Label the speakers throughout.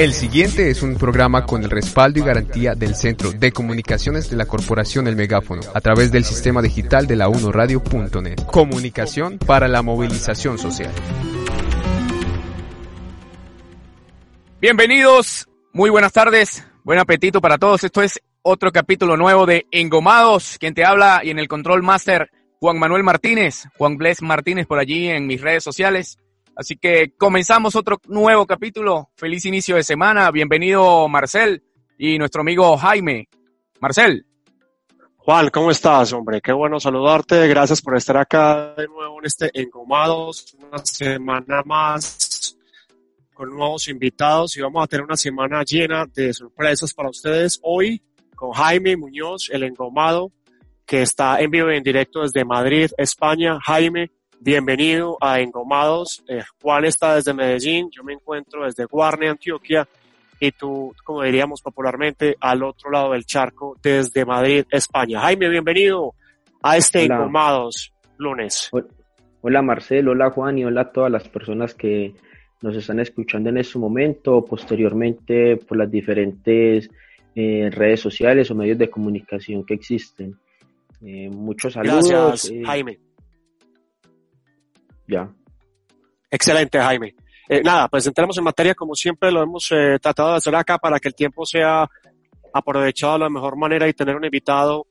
Speaker 1: El siguiente es un programa con el respaldo y garantía del Centro de Comunicaciones de la Corporación El Megáfono a través del sistema digital de la 1radio.net. Comunicación para la movilización social. Bienvenidos, muy buenas tardes, buen apetito para todos. Esto es otro capítulo nuevo de Engomados. Quien te habla y en el control master, Juan Manuel Martínez, Juan Bless Martínez por allí en mis redes sociales. Así que comenzamos otro nuevo capítulo. Feliz inicio de semana. Bienvenido Marcel y nuestro amigo Jaime. Marcel.
Speaker 2: Juan, ¿cómo estás, hombre? Qué bueno saludarte. Gracias por estar acá de nuevo en este Engomados. Una semana más con nuevos invitados y vamos a tener una semana llena de sorpresas para ustedes. Hoy con Jaime Muñoz, el engomado, que está en vivo y en directo desde Madrid, España. Jaime, Bienvenido a Engomados. Eh, Juan está desde Medellín, yo me encuentro desde Guarne, Antioquia, y tú, como diríamos popularmente, al otro lado del charco, desde Madrid, España. Jaime, bienvenido a este Engomados lunes.
Speaker 3: Hola Marcelo, hola Juan y hola a todas las personas que nos están escuchando en este momento, posteriormente por las diferentes eh, redes sociales o medios de comunicación que existen. Eh, muchos saludos.
Speaker 2: Gracias, Jaime. Excelente, Jaime. Eh, nada, pues entremos en materia como siempre lo hemos eh, tratado de hacer acá para que el tiempo sea aprovechado de la mejor manera y tener un invitado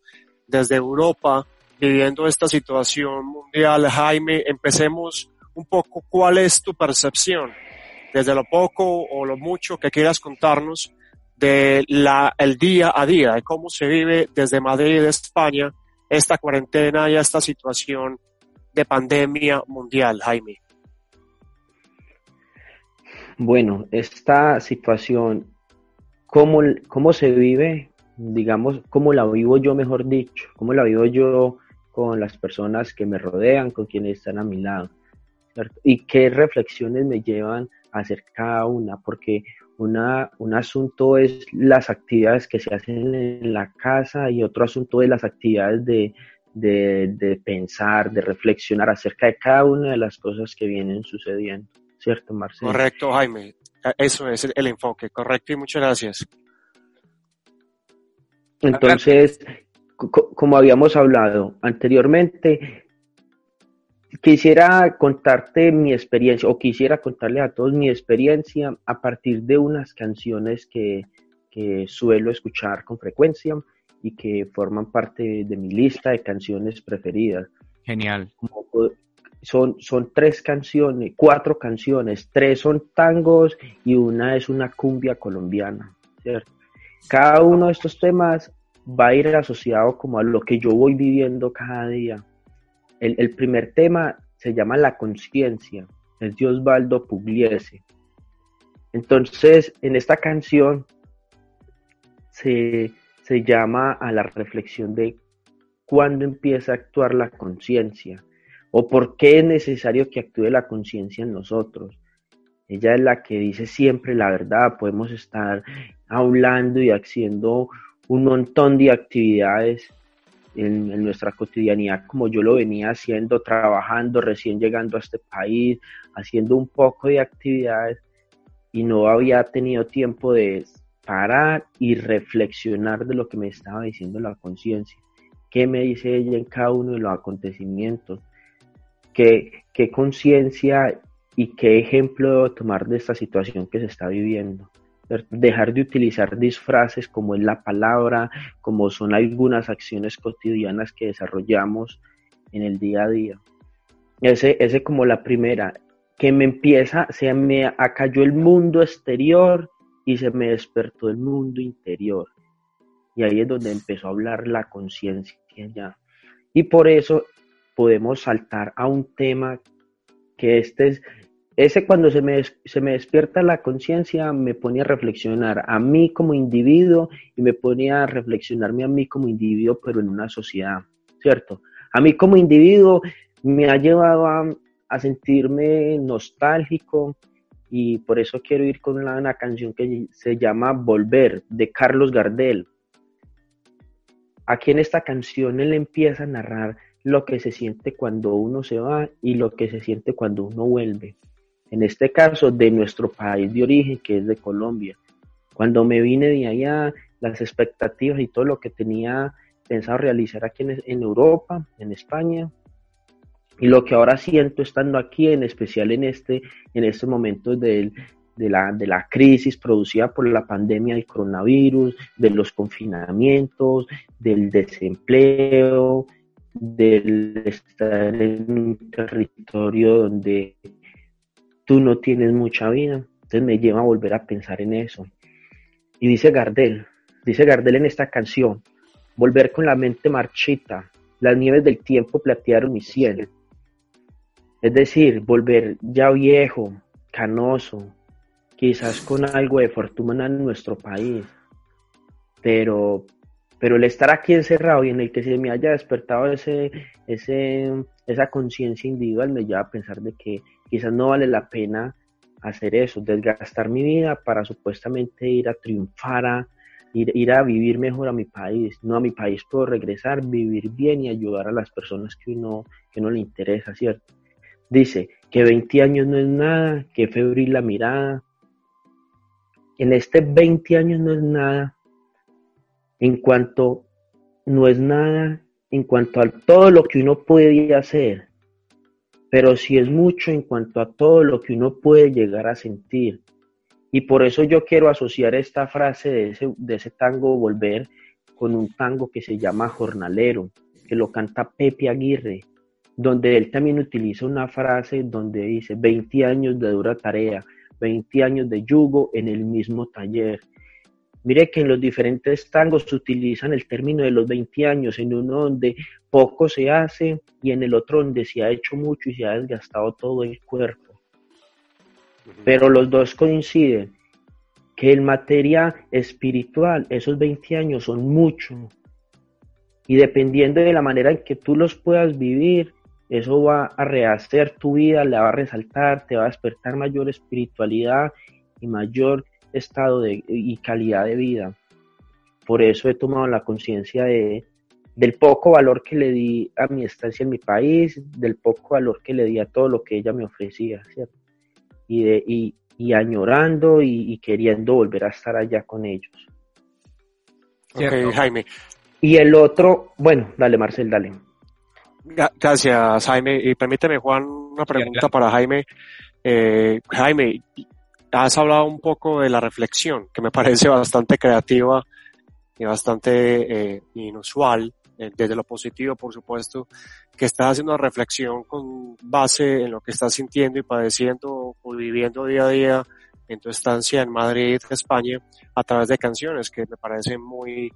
Speaker 2: desde Europa viviendo esta situación mundial. Jaime, empecemos un poco. ¿Cuál es tu percepción desde lo poco o lo mucho que quieras contarnos de la, el día a día, de cómo se vive desde Madrid, España, esta cuarentena y esta situación de pandemia mundial, Jaime?
Speaker 3: Bueno, esta situación, ¿cómo, cómo se vive? Digamos, ¿cómo la vivo yo, mejor dicho? ¿Cómo la vivo yo con las personas que me rodean, con quienes están a mi lado? ¿Y qué reflexiones me llevan a hacer cada una? Porque una, un asunto es las actividades que se hacen en la casa y otro asunto es las actividades de, de, pensar, de reflexionar acerca de cada una de las cosas que vienen sucediendo. ¿Cierto, Marcelo?
Speaker 2: Correcto, Jaime. Eso es el, enfoque, correcto y muchas gracias.
Speaker 3: Entonces, como habíamos hablado anteriormente, quisiera contarte mi experiencia o quisiera contarle a todos mi experiencia a partir de unas canciones que, que suelo escuchar con frecuencia y que forman parte de mi lista de canciones preferidas.
Speaker 1: Genial.
Speaker 3: son, son tres canciones, cuatro canciones, tres son tangos y una es una cumbia colombiana, ¿cierto? Cada uno de estos temas va a ir asociado como a lo que yo voy viviendo cada día. El, el primer tema se llama La conciencia, es de Osvaldo Pugliese. Entonces, en esta canción se, se llama a la reflexión de cuándo empieza a actuar la conciencia o por qué es necesario que actúe la conciencia en nosotros. Ella es la que dice siempre la verdad, podemos estar hablando y haciendo un montón de actividades en, en, nuestra cotidianidad como yo lo venía haciendo, trabajando, recién llegando a este país, haciendo un poco de actividades y no había tenido tiempo de parar y reflexionar de lo que me estaba diciendo la conciencia. ¿Qué me dice ella en cada uno de los acontecimientos? ¿Qué, qué conciencia y qué ejemplo debo tomar de esta situación que se está viviendo? Dejar de utilizar disfraces como es la palabra, como son algunas acciones cotidianas que desarrollamos en el día a día. Ese, ese como la primera, que me empieza, se me acalló el mundo exterior y se me despertó el mundo interior. Y ahí es donde empezó a hablar la conciencia ya. Y por eso podemos saltar a un tema que este es, ese cuando se me, se me despierta la conciencia me pone a reflexionar a mí como individuo y me pone a reflexionarme a mí como individuo, pero en una sociedad, ¿cierto? A mí como individuo me ha llevado a, a sentirme nostálgico, y por eso quiero ir con una, canción que se llama Volver de Carlos Gardel. Aquí en esta canción él empieza a narrar lo que se siente cuando uno se va y lo que se siente cuando uno vuelve. en este caso de nuestro país de origen, que es de Colombia. Cuando me vine de allá, las expectativas y todo lo que tenía pensado realizar aquí en, Europa, en España, y lo que ahora siento estando aquí, en especial en este, en estos momentos de, la, de la crisis producida por la pandemia del coronavirus, de los confinamientos, del desempleo, del estar en un territorio donde tú no tienes mucha vida. Entonces me lleva a volver a pensar en eso. Y dice Gardel, dice Gardel en esta canción, volver con la mente marchita, las nieves del tiempo platearon mi cielo. Es decir, volver ya viejo, canoso, quizás con algo de fortuna en nuestro país, pero, pero el estar aquí encerrado y en el que se me haya despertado ese, ese, esa conciencia individual me lleva a pensar de que quizás no vale la pena hacer eso, desgastar mi vida para supuestamente ir a triunfar, a, ir, a vivir mejor a mi país. No a mi país puedo regresar, vivir bien y ayudar a las personas que uno, que no le interesa, ¿cierto? Dice que 20 años no es nada, que febril la mirada. En este 20 años no es nada. En cuanto no es nada, en cuanto a todo lo que uno puede hacer, pero sí es mucho en cuanto a todo lo que uno puede llegar a sentir. Y por eso yo quiero asociar esta frase de ese, de ese tango Volver con un tango que se llama Jornalero, que lo canta Pepe Aguirre, donde él también utiliza una frase donde dice 20 años de dura tarea, 20 años de yugo en el mismo taller. Mire que en los diferentes tangos se utilizan el término de los 20 años, en uno donde poco se hace y en el otro donde se ha hecho mucho y se ha desgastado todo el cuerpo. Pero los dos coinciden que en materia espiritual esos 20 años son mucho. Y dependiendo de la manera en que tú los puedas vivir, eso va a rehacer tu vida, le va a resaltar, te va a despertar mayor espiritualidad y mayor estado de, y calidad de vida. Por eso he tomado la conciencia de, del poco valor que le di a mi estancia en mi país, del poco valor que le di a todo lo que ella me ofrecía, ¿cierto? y, de, y, añorando y, queriendo volver a estar allá con ellos.
Speaker 2: Jaime.
Speaker 3: Y el otro, bueno, dale Marcel, dale.
Speaker 2: Gracias, Jaime. Y permíteme, Juan, una pregunta para Jaime. Eh, Jaime, has hablado un poco de la reflexión, que me parece bastante creativa y bastante eh, inusual, eh, desde lo positivo, por supuesto, que estás haciendo una reflexión con base en lo que estás sintiendo y padeciendo o viviendo día a día en tu estancia en Madrid, España, a través de canciones que me parecen muy,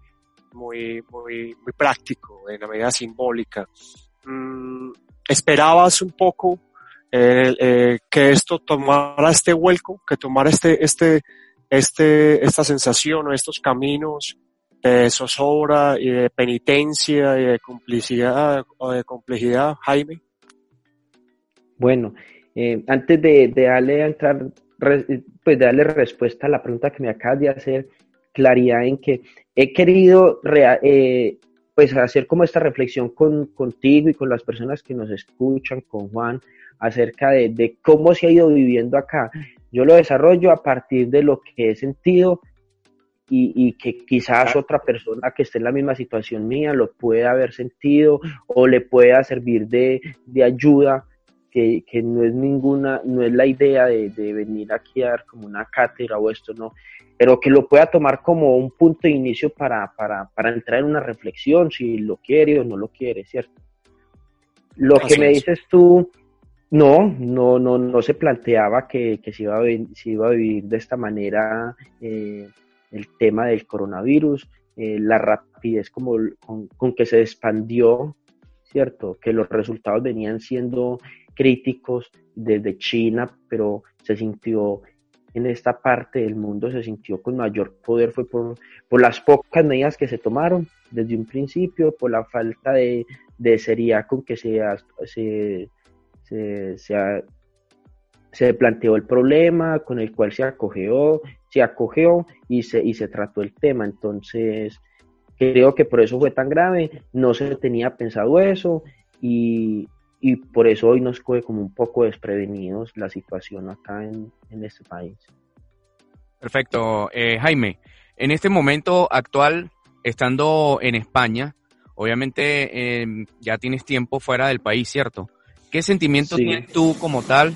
Speaker 2: muy, muy, muy práctico, en la medida simbólica. ¿Esperabas un poco eh, eh, que esto tomara este vuelco, que tomara este, este, este, esta sensación o estos caminos de zozobra y de penitencia y de complicidad o de complejidad, Jaime?
Speaker 3: Bueno, eh, antes de, darle a entrar, pues de darle respuesta a la pregunta que me acabas de hacer, claridad en que he querido pues hacer como esta reflexión con, contigo y con las personas que nos escuchan, con Juan, acerca de, de cómo se ha ido viviendo acá. Yo lo desarrollo a partir de lo que he sentido y, que quizás otra persona que esté en la misma situación mía lo pueda haber sentido o le pueda servir de, ayuda, que, no es ninguna, no es la idea de, venir aquí a dar como una cátedra o esto, no, pero que lo pueda tomar como un punto de inicio para, entrar en una reflexión, si lo quiere o no lo quiere, ¿cierto? Lo que me dices tú, no, no, no, no se planteaba que, se, iba a, se iba a vivir de esta manera eh, el tema del coronavirus, eh, la rapidez como con, que se expandió, ¿cierto? Que los resultados venían siendo críticos desde China, pero se sintió en esta parte del mundo, se sintió con mayor poder, fue por, por las pocas medidas que se tomaron desde un principio, por la falta de, de seriedad con que se, se, se, se, se planteó el problema, con el cual se acogió, se acogió y se, y se trató el tema. Entonces, creo que por eso fue tan grave, no se tenía pensado eso y, y por eso hoy nos coge como un poco desprevenidos la situación acá en, este país.
Speaker 1: Perfecto. Eh, Jaime, en este momento actual, estando en España, obviamente em, ya tienes tiempo fuera del país, ¿cierto? ¿Qué sentimientos tienes tú como tal?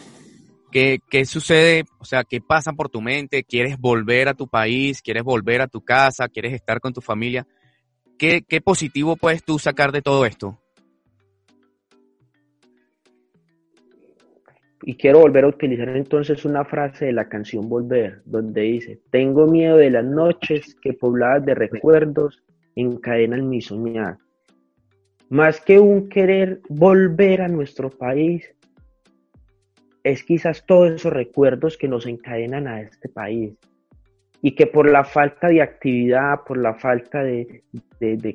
Speaker 1: ¿Qué, ¿Qué sucede? O sea, ¿qué pasa por tu mente? ¿Quieres volver a tu país? ¿Quieres volver a tu casa? ¿Quieres estar con tu familia? ¿Qué, positivo puedes tú sacar de todo esto?
Speaker 3: Y quiero volver a utilizar entonces una frase de la canción Volver, donde dice, tengo miedo de las noches que pobladas de recuerdos encadenan mi soñar. Más que un querer volver a nuestro país, es quizás todos esos recuerdos que nos encadenan a este país y que por la falta de actividad, por la falta de,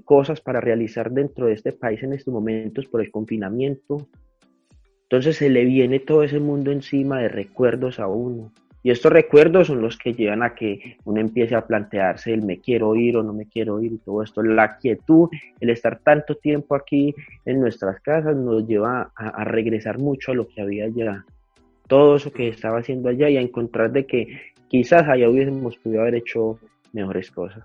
Speaker 3: cosas para realizar dentro de este país en estos momentos, por el confinamiento, entonces se le viene todo ese mundo encima de recuerdos a uno. Y estos recuerdos son los que llevan a que uno empiece a plantearse el me quiero ir o no me quiero ir y todo esto. La quietud, el estar tanto tiempo aquí en nuestras casas nos lleva a, a regresar mucho a lo que había allá. Todo eso que estaba haciendo allá y a encontrar de que quizás allá hubiésemos podido haber hecho mejores cosas.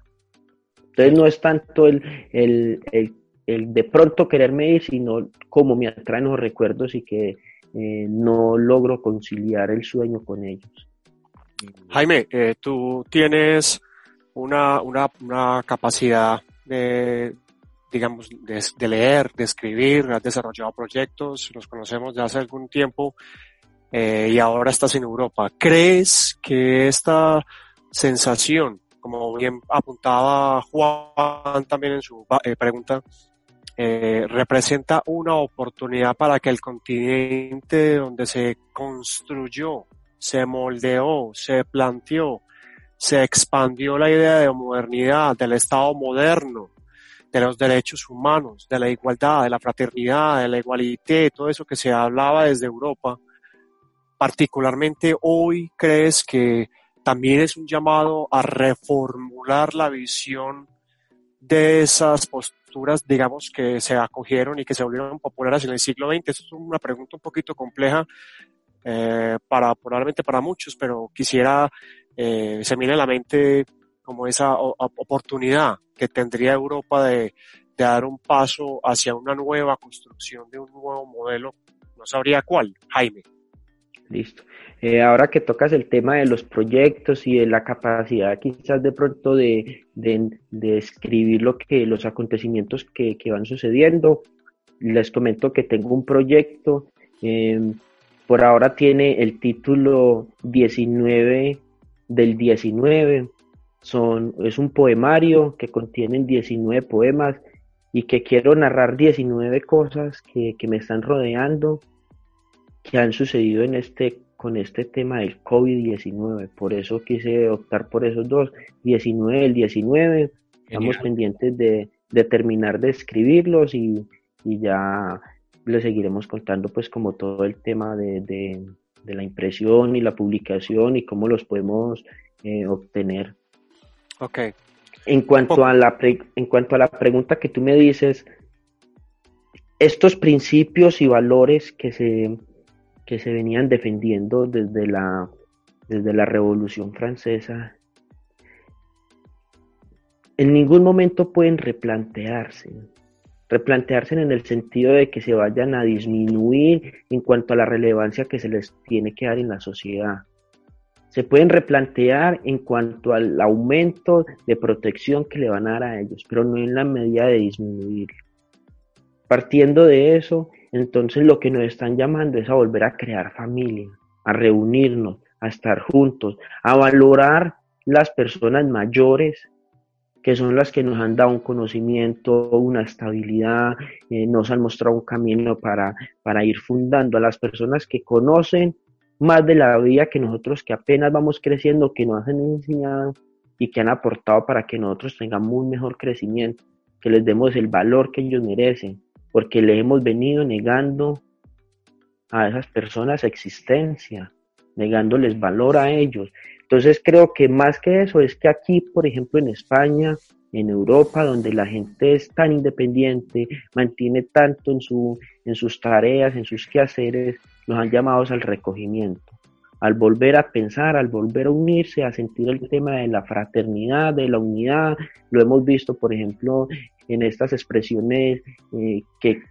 Speaker 3: Entonces no es tanto el, el, el, de pronto quererme ir, sino cómo me atraen los recuerdos y que eh, no logro conciliar el sueño con ellos.
Speaker 2: Jaime, eh, tú tienes una, una, una capacidad de, digamos, de, de, leer, de escribir, has desarrollado proyectos, los conocemos de hace algún tiempo eh, y ahora estás en Europa. ¿Crees que esta sensación, como bien apuntaba Juan también en su eh, pregunta, eh, representa una oportunidad para que el continente donde se construyó, se moldeó, se planteó, se expandió la idea de modernidad, del Estado moderno, de los derechos humanos, de la igualdad, de la fraternidad, de la igualdad, todo eso que se hablaba desde Europa, particularmente hoy crees que también es un llamado a reformular la visión de esas posturas, digamos, que se acogieron y que se volvieron populares en el siglo XX? Es una pregunta un poquito compleja eh, para probablemente para muchos, pero quisiera, eh, se mire en la mente como esa oportunidad que tendría Europa de dar un paso hacia una nueva construcción de un nuevo modelo. No sabría cuál, Jaime.
Speaker 3: Listo. Eh, ahora que tocas el tema de los proyectos y de la capacidad quizás de pronto de, de, escribir lo que, los acontecimientos que, van sucediendo, les comento que tengo un proyecto, em, por ahora tiene el título 19 del 19, son, es un poemario que contiene 19 poemas y que quiero narrar 19 cosas que, que me están rodeando que han sucedido en este con este tema del COVID-19. Por eso quise optar por esos dos, 19 el 19. Estamos pendientes de, terminar de escribirlos y, ya les seguiremos contando pues como todo el tema de, la impresión y la publicación y cómo los podemos eh, obtener.
Speaker 2: Ok.
Speaker 3: En cuanto, a la en cuanto a la pregunta que tú me dices, estos principios y valores que se que se venían defendiendo desde la, desde la Revolución Francesa, en ningún momento pueden replantearse. Replantearse en el sentido de que se vayan a disminuir en cuanto a la relevancia que se les tiene que dar en la sociedad. Se pueden replantear en cuanto al aumento de protección que le van a dar a ellos, pero no en la medida de disminuir. Partiendo de eso, entonces lo que nos están llamando es a volver a crear familia, a reunirnos, a estar juntos, a valorar las personas mayores que son las que nos han dado un conocimiento, una estabilidad, eh, nos han mostrado un camino para, para ir fundando a las personas que conocen más de la vida que nosotros que apenas vamos creciendo, que nos han enseñado y que han aportado para que nosotros tengamos un mejor crecimiento, que les demos el valor que ellos merecen, porque le hemos venido negando a esas personas existencia, negándoles valor a ellos. Entonces creo que más que eso es que aquí, por ejemplo, en España, en Europa, donde la gente es tan independiente, mantiene tanto en, su, en sus tareas, en sus quehaceres, nos han llamado al recogimiento, al volver a pensar, al volver a unirse, a sentir el tema de la fraternidad, de la unidad. Lo hemos visto, por ejemplo, en estas expresiones eh, que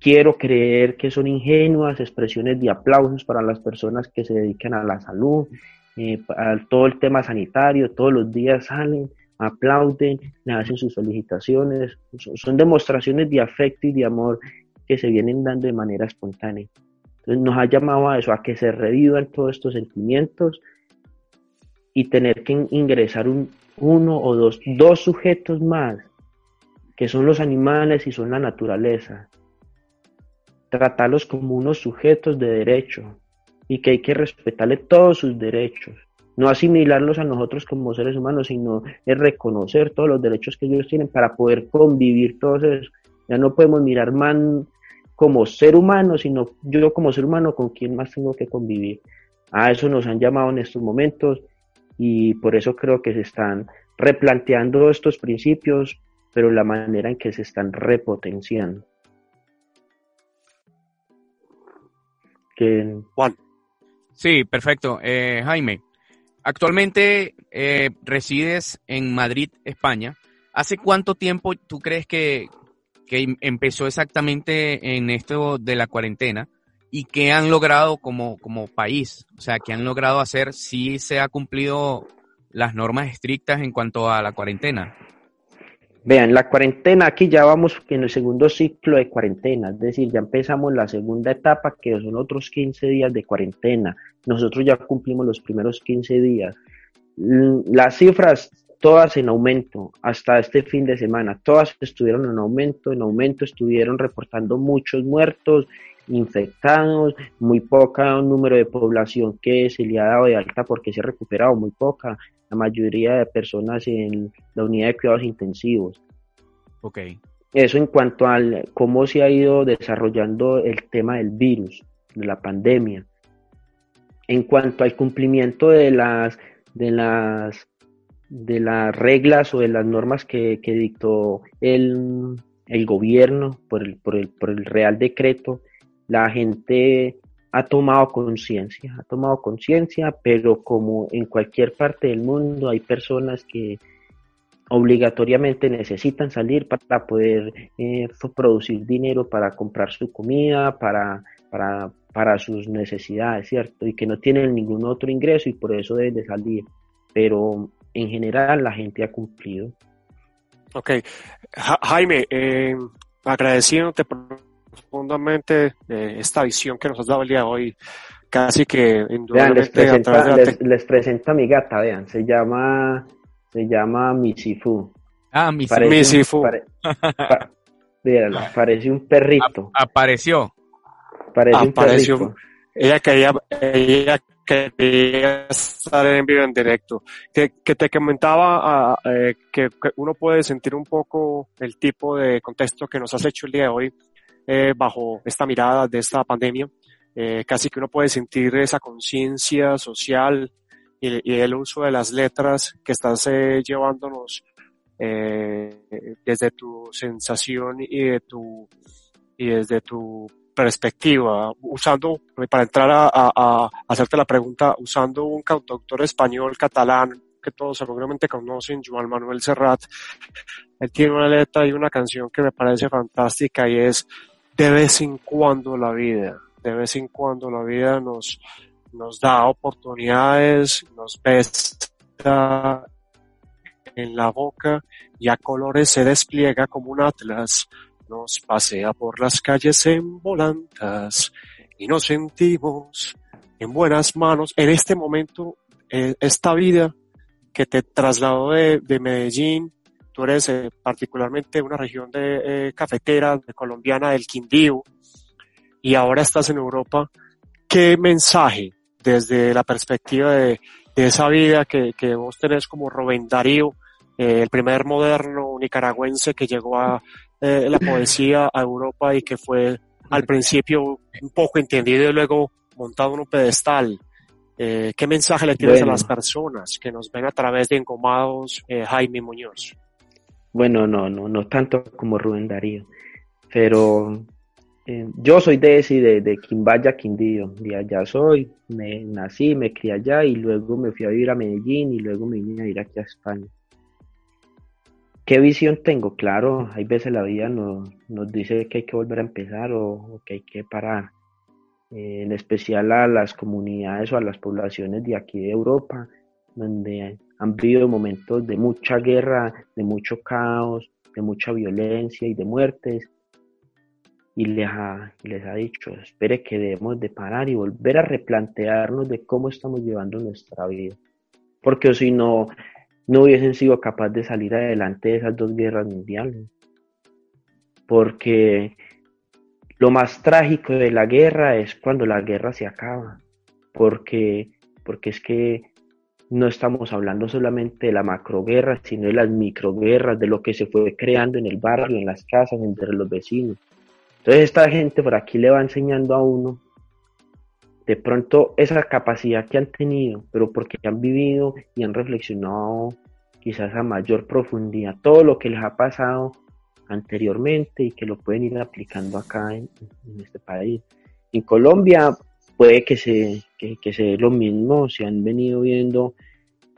Speaker 3: quiero creer que son ingenuas, expresiones de aplausos para las personas que se dedican a la salud, eh, a todo el tema sanitario, todos los días salen, aplauden, le hacen sus felicitaciones, son demostraciones de afecto y de amor que se vienen dando de manera espontánea. Nos ha llamado a eso, a que se revivan todos estos sentimientos y tener que ingresar un, uno o dos, dos sujetos más, que son los animales y son la naturaleza. Tratarlos como unos sujetos de derecho y que hay que respetarle todos sus derechos no asimilarlos a nosotros como seres humanos, sino es reconocer todos los derechos que ellos tienen para poder convivir todos esos. Ya no podemos mirar man como ser humano, sino yo como ser humano con quien más tengo que convivir. A eso nos han llamado en estos momentos y por eso creo que se están replanteando estos principios, pero la manera en que se están repotenciando.
Speaker 1: Juan. Sí, perfecto. Eh, Jaime, Actualmente eh, resides en Madrid, España. ¿Hace cuánto tiempo tú crees que, empezó exactamente en esto de la cuarentena? ¿Y qué han logrado como, como país? O sea, ¿qué han logrado hacer si se ha cumplido las normas estrictas en cuanto a la cuarentena?
Speaker 3: Vean, la cuarentena, aquí ya vamos en el segundo ciclo de cuarentena, es decir, ya empezamos la segunda etapa, que son otros 15 días de cuarentena. Nosotros ya cumplimos los primeros 15 días. Las cifras, todas en aumento, hasta este fin de semana, todas estuvieron en aumento, en aumento estuvieron reportando muchos muertos, infectados, muy poca número de población que se le ha dado de alta porque se ha recuperado, muy poca la mayoría de personas en la unidad de cuidados intensivos.
Speaker 1: Ok.
Speaker 3: Eso en cuanto a cómo se ha ido desarrollando el tema del virus, de la pandemia. En cuanto al cumplimiento de las, de las, de las reglas o de las normas que, dictó el, el gobierno por el, por, el, por el Real Decreto, la gente ha tomado conciencia, ha tomado conciencia, pero como en cualquier parte del mundo hay personas que obligatoriamente necesitan salir para poder eh, producir dinero para comprar su comida, para, para, para sus necesidades, ¿cierto? Y que no tienen ningún otro ingreso y por eso deben de salir. Pero en general la gente ha cumplido.
Speaker 2: Ok. Jaime, eh, agradeciéndote profundamente eh, esta visión que nos has dado el día de hoy, casi que
Speaker 3: les, presenta, les, presento a mi gata, vean, se llama, se llama Misifu.
Speaker 1: Ah, Misifu.
Speaker 3: parece un perrito.
Speaker 1: apareció.
Speaker 3: Parece un perrito.
Speaker 2: Ella quería, ella quería estar en vivo en directo. Que, que te comentaba ah, eh, que, uno puede sentir un poco el tipo de contexto que nos has hecho el día de hoy eh, bajo esta mirada de esta pandemia. Eh, casi que uno puede sentir esa conciencia social y, el uso de las letras que estás eh, llevándonos desde tu sensación y de tu y desde tu perspectiva, usando, para entrar a, a, hacerte la pregunta, usando un cantautor español catalán que todos seguramente conocen, Joan Manuel Serrat, él tiene una letra y una canción que me parece fantástica y es de vez en cuando la vida, de vez en cuando la vida nos, nos da oportunidades, nos besa en la boca y a colores se despliega como un atlas, nos pasea por las calles en volantas y nos sentimos en buenas manos. En este momento, eh, esta vida que te trasladó de, de Medellín tú eres eh, particularmente una región de eh, cafetera, de colombiana, del Quindío, y ahora estás en Europa. ¿Qué mensaje desde la perspectiva de, esa vida que, vos tenés como Rubén Darío, eh, el primer moderno nicaragüense que llegó a la poesía a Europa y que fue al principio un poco entendido y luego montado en un pedestal? ¿Qué mensaje le tienes a las personas que nos ven a través de Engomados, Jaime Muñoz?
Speaker 3: Bueno, no, no, no tanto como Rubén Darío, pero eh, yo soy de ese, de, de Quimbaya, Quindío, de allá soy, me nací, me crié allá y luego me fui a vivir a Medellín y luego me vine a ir aquí a España. ¿Qué visión tengo? Claro, hay veces la vida nos, nos dice que hay que volver a empezar o, que hay que parar. Eh, en especial a las comunidades o a las poblaciones de aquí de Europa, donde han vivido momentos de mucha guerra, de mucho caos, de mucha violencia y de muertes. Y les ha, les ha dicho, espere que debemos de parar y volver a replantearnos de cómo estamos llevando nuestra vida. Porque si no, no hubiesen sido capaces de salir adelante de esas dos guerras mundiales. Porque lo más trágico de la guerra es cuando la guerra se acaba. Porque, porque es que no estamos hablando solamente de la macroguerra, sino de las microguerras, de lo que se fue creando en el barrio, en las casas, entre los vecinos. Entonces esta gente por aquí le va enseñando a uno de pronto esa capacidad que han tenido, pero porque han vivido y han reflexionado quizás a mayor profundidad todo lo que les ha pasado anteriormente y que lo pueden ir aplicando acá en, este país. En Colombia puede que se, que, se dé lo mismo, se han venido viendo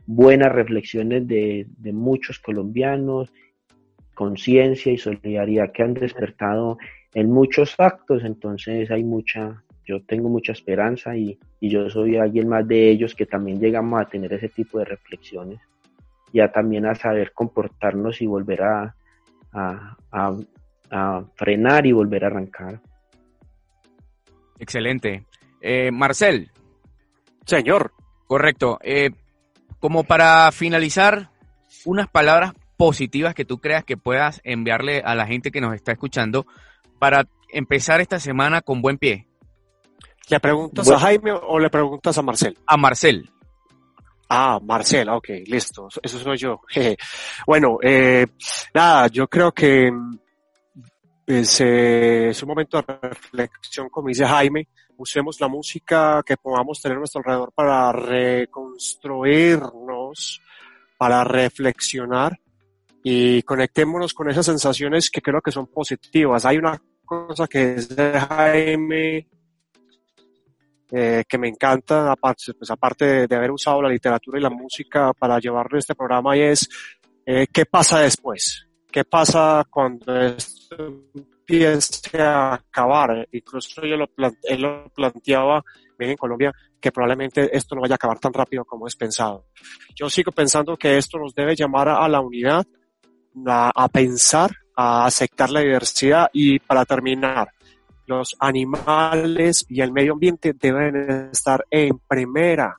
Speaker 3: buenas reflexiones de, de muchos colombianos, conciencia y solidaridad que han despertado en muchos actos, entonces hay mucha, yo tengo mucha esperanza y, yo soy alguien más de ellos que también llegamos a tener ese tipo de reflexiones y a también a saber comportarnos y volver a, a, frenar y volver a arrancar.
Speaker 1: Excelente. Eh, Marcel.
Speaker 2: Señor.
Speaker 1: Correcto. Eh, como para finalizar, unas palabras positivas que tú creas que puedas enviarle a la gente que nos está escuchando para empezar esta semana con buen pie.
Speaker 2: ¿Le preguntas a Jaime o le preguntas a Marcel?
Speaker 1: A Marcel.
Speaker 2: Ah, Marcel, ok, listo, eso soy yo. bueno, eh, nada, yo creo que pues, eh, es un momento de reflexión, como dice Jaime, usemos la música que podamos tener a nuestro alrededor para reconstruirnos, para reflexionar y conectémonos con esas sensaciones que creo que son positivas. Hay una cosa que es de Jaime eh, que me encanta, aparte, pues aparte de, haber usado la literatura y la música para llevarle este programa, y es eh, qué pasa después, qué pasa cuando esto empiece a acabar. Incluso yo lo, él lo planteaba bien en Colombia, que probablemente esto no vaya a acabar tan rápido como es pensado. Yo sigo pensando que esto nos debe llamar a, la unidad, a, a pensar, a aceptar la diversidad y para terminar, los animales y el medio ambiente deben estar en primera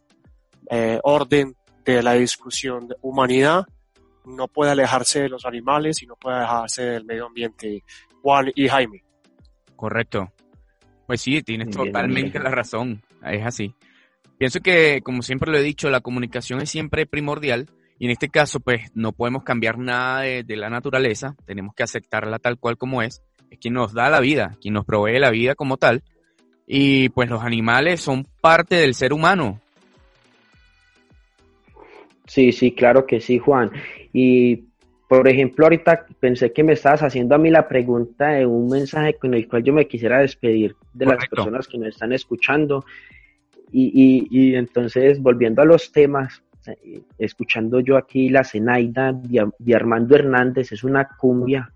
Speaker 2: eh, orden de la discusión. De humanidad no puede alejarse de los animales y no puede alejarse del medio ambiente. Juan y Jaime.
Speaker 1: Correcto. Pues sí, tienes totalmente la razón. Es así. Pienso que, como siempre lo he dicho, la comunicación es siempre primordial y en este caso, pues no podemos cambiar nada de, de la naturaleza, tenemos que aceptarla tal cual como es es quien nos da la vida, quien nos provee la vida como tal. Y pues los animales son parte del ser humano.
Speaker 3: Sí, sí, claro que sí, Juan. Y por ejemplo, ahorita pensé que me estabas haciendo a mí la pregunta de un mensaje con el cual yo me quisiera despedir de las personas que nos están escuchando. Y, y, entonces, volviendo a los temas, eh, escuchando yo aquí la Zenaida de Armando Hernández, es una cumbia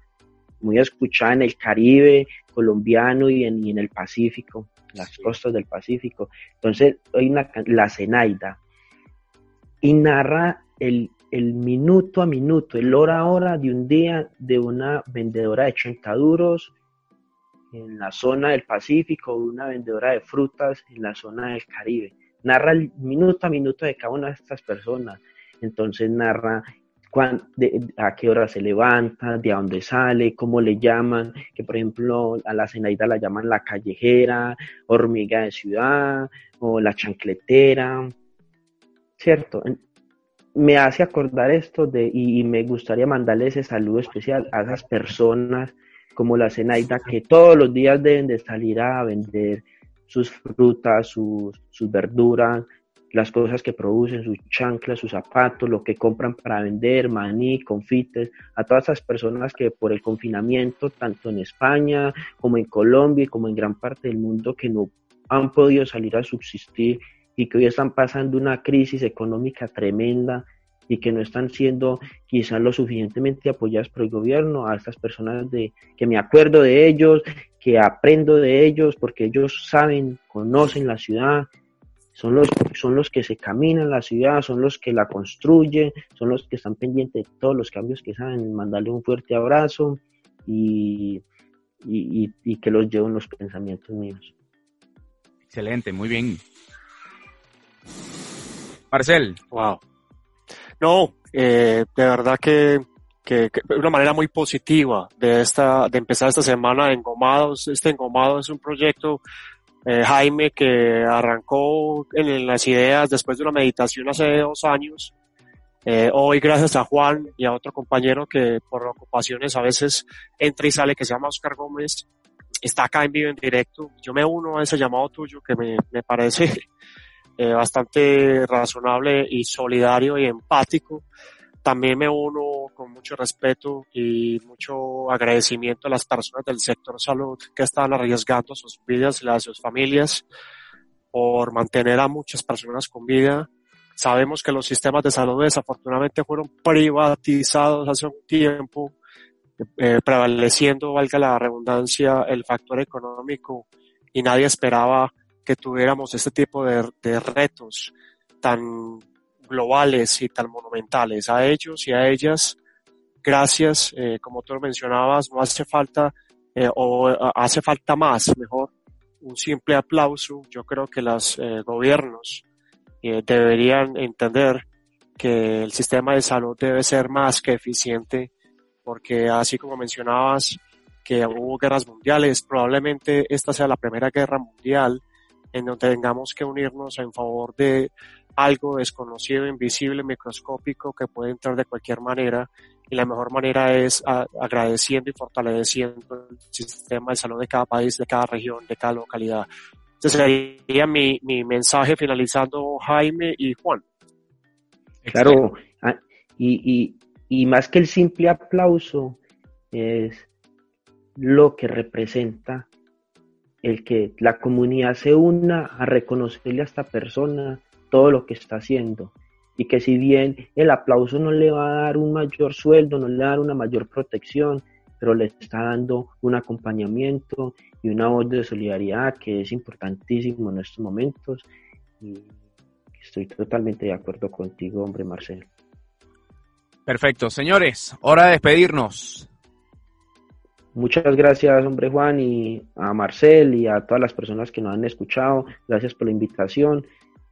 Speaker 3: muy escuchada en el Caribe colombiano y en, en el Pacífico, las costas del Pacífico. Entonces, hay una, la Zenaida, y narra el, el, minuto a minuto, el hora a hora de un día de una vendedora de 80 duros en la zona del Pacífico, una vendedora de frutas en la zona del Caribe. Narra el minuto a minuto de cada una de estas personas. Entonces narra a qué hora se levanta, de dónde sale, cómo le llaman, que por ejemplo a la Zenaida la llaman la callejera, hormiga de ciudad o la chancletera, ¿cierto? Me hace acordar esto de, y, me gustaría mandarle ese saludo especial a esas personas como la Zenaida que todos los días deben de salir a vender sus frutas, sus, sus verduras, las cosas que producen, sus chanclas, sus zapatos, lo que compran para vender, maní, confites, a todas esas personas que por el confinamiento, tanto en España como en Colombia y como en gran parte del mundo, que no han podido salir a subsistir y que hoy están pasando una crisis económica tremenda y que no están siendo quizás lo suficientemente apoyadas por el gobierno, a estas personas de que me acuerdo de ellos, que aprendo de ellos, porque ellos saben, conocen la ciudad, son los, son los que se caminan la ciudad, son los que la construyen, son los que están pendientes de todos los cambios que saben, mandarle un fuerte abrazo y, y, que los lleven los pensamientos míos.
Speaker 1: Excelente, muy bien. Marcel.
Speaker 2: Wow. No, eh, de verdad que, que, que, una manera muy positiva de esta, de empezar esta semana engomados. Este engomado es un proyecto eh, Jaime, que arrancó en, las ideas después de una meditación hace dos años. Eh, hoy, gracias a Juan y a otro compañero que por ocupaciones a veces entra y sale, que se llama Oscar Gómez, está acá en vivo en directo. Yo me uno a ese llamado tuyo que me, me parece eh, bastante razonable y solidario y empático también me uno con mucho respeto y mucho agradecimiento a las personas del sector salud que están arriesgando sus vidas y las de sus familias por mantener a muchas personas con vida. Sabemos que los sistemas de salud desafortunadamente fueron privatizados hace un tiempo, eh, prevaleciendo, valga la redundancia, el factor económico y nadie esperaba que tuviéramos este tipo de, de retos tan globales y tan monumentales. A ellos y a ellas, gracias, eh, como tú lo mencionabas, no hace falta, eh, o hace falta más, mejor, un simple aplauso. Yo creo que los eh, gobiernos deberían entender que el sistema de salud debe ser más que eficiente, porque así como mencionabas que hubo guerras mundiales, probablemente esta sea la primera guerra mundial en donde tengamos que unirnos en favor de algo desconocido, invisible, microscópico que puede entrar de cualquier manera y la mejor manera es agradeciendo y fortaleciendo el sistema de salud de cada país, de cada región, de cada localidad. Ese sería mi, mi mensaje finalizando Jaime y Juan.
Speaker 3: Claro, ah, y, y, y más que el simple aplauso es lo que representa el que la comunidad se una a reconocerle a esta persona todo lo que está haciendo. Y que si bien el aplauso no le va a dar un mayor sueldo, no le va a dar una mayor protección, pero le está dando un acompañamiento y una voz de solidaridad que es importantísimo en estos momentos. Y estoy totalmente de acuerdo contigo, hombre Marcelo.
Speaker 1: Perfecto, señores, hora de despedirnos.
Speaker 3: Muchas gracias, hombre Juan, y a Marcel y a todas las personas que nos han escuchado. Gracias por la invitación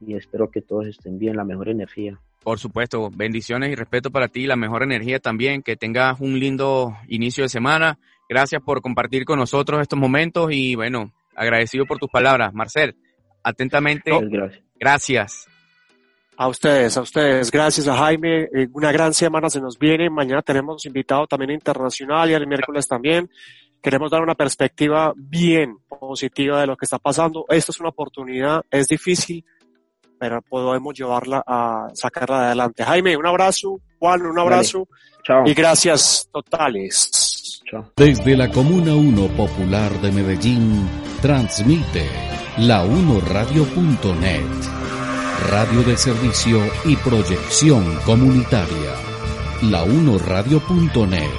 Speaker 3: y espero que todos estén bien, la mejor energía.
Speaker 1: Por supuesto, bendiciones y respeto para ti, la mejor energía también, que tengas un lindo inicio de semana. Gracias por compartir con nosotros estos momentos y bueno, agradecido por tus palabras. Marcel, atentamente.
Speaker 3: gracias.
Speaker 1: Gracias.
Speaker 2: A ustedes, a ustedes. Gracias a Jaime. Eh, una gran semana se nos viene. Mañana tenemos invitado también internacional y el miércoles también. Queremos dar una perspectiva bien positiva de lo que está pasando. Esto es una oportunidad, es difícil, pero podemos llevarla a sacarla adelante. Jaime, un abrazo. Juan, un abrazo. Chao. Y gracias totales.
Speaker 4: Chao. Desde la Comuna 1 Popular de Medellín, transmite la 1radio.net, radio de servicio y proyección comunitaria. La 1radio.net.